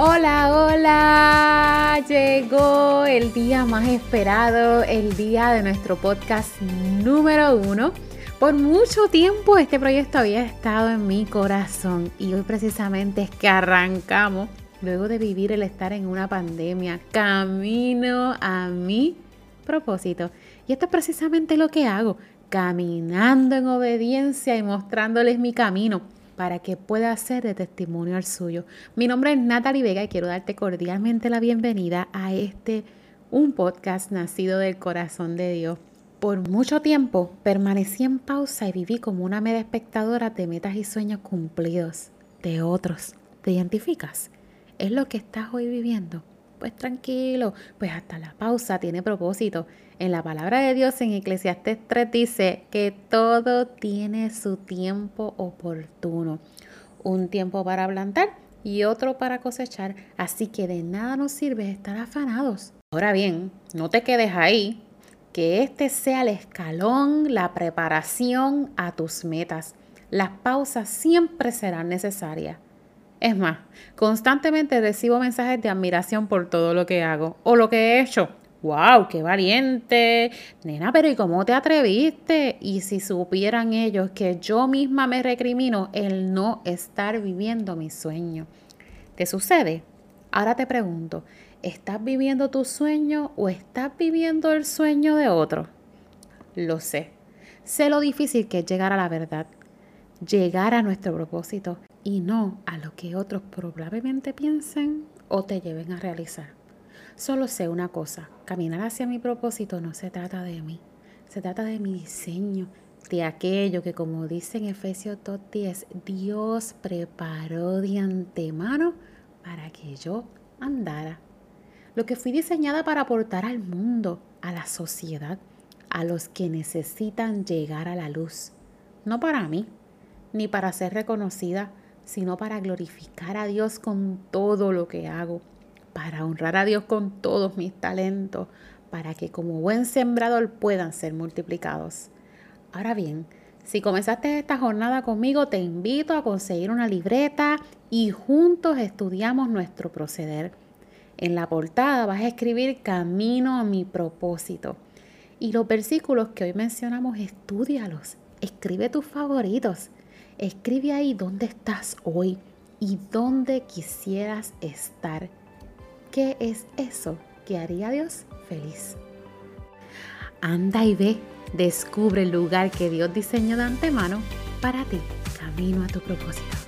Hola, hola. Llegó el día más esperado, el día de nuestro podcast número uno. Por mucho tiempo este proyecto había estado en mi corazón y hoy precisamente es que arrancamos, luego de vivir el estar en una pandemia, camino a mi propósito. Y esto es precisamente lo que hago, caminando en obediencia y mostrándoles mi camino para que pueda ser de testimonio al suyo. Mi nombre es Natalie Vega y quiero darte cordialmente la bienvenida a este, un podcast nacido del corazón de Dios. Por mucho tiempo permanecí en pausa y viví como una mera espectadora de metas y sueños cumplidos de otros. ¿Te identificas? ¿Es lo que estás hoy viviendo? Pues tranquilo, pues hasta la pausa tiene propósito. En la palabra de Dios en Eclesiastes 3 dice que todo tiene su tiempo oportuno. Un tiempo para plantar y otro para cosechar. Así que de nada nos sirve estar afanados. Ahora bien, no te quedes ahí. Que este sea el escalón, la preparación a tus metas. Las pausas siempre serán necesarias. Es más, constantemente recibo mensajes de admiración por todo lo que hago o lo que he hecho. ¡Wow! ¡Qué valiente! Nena, pero ¿y cómo te atreviste? Y si supieran ellos que yo misma me recrimino el no estar viviendo mi sueño. ¿Te sucede? Ahora te pregunto, ¿estás viviendo tu sueño o estás viviendo el sueño de otro? Lo sé. Sé lo difícil que es llegar a la verdad, llegar a nuestro propósito y no a lo que otros probablemente piensen o te lleven a realizar. Solo sé una cosa, caminar hacia mi propósito no se trata de mí, se trata de mi diseño, de aquello que como dice en Efesios 2.10, Dios preparó de antemano para que yo andara. Lo que fui diseñada para aportar al mundo, a la sociedad, a los que necesitan llegar a la luz. No para mí, ni para ser reconocida, sino para glorificar a Dios con todo lo que hago, para honrar a Dios con todos mis talentos, para que como buen sembrador puedan ser multiplicados. Ahora bien, si comenzaste esta jornada conmigo, te invito a conseguir una libreta y juntos estudiamos nuestro proceder. En la portada vas a escribir Camino a mi propósito. Y los versículos que hoy mencionamos, estudialos. Escribe tus favoritos. Escribe ahí dónde estás hoy y dónde quisieras estar. ¿Qué es eso que haría Dios feliz? Anda y ve, descubre el lugar que Dios diseñó de antemano para ti, camino a tu propósito.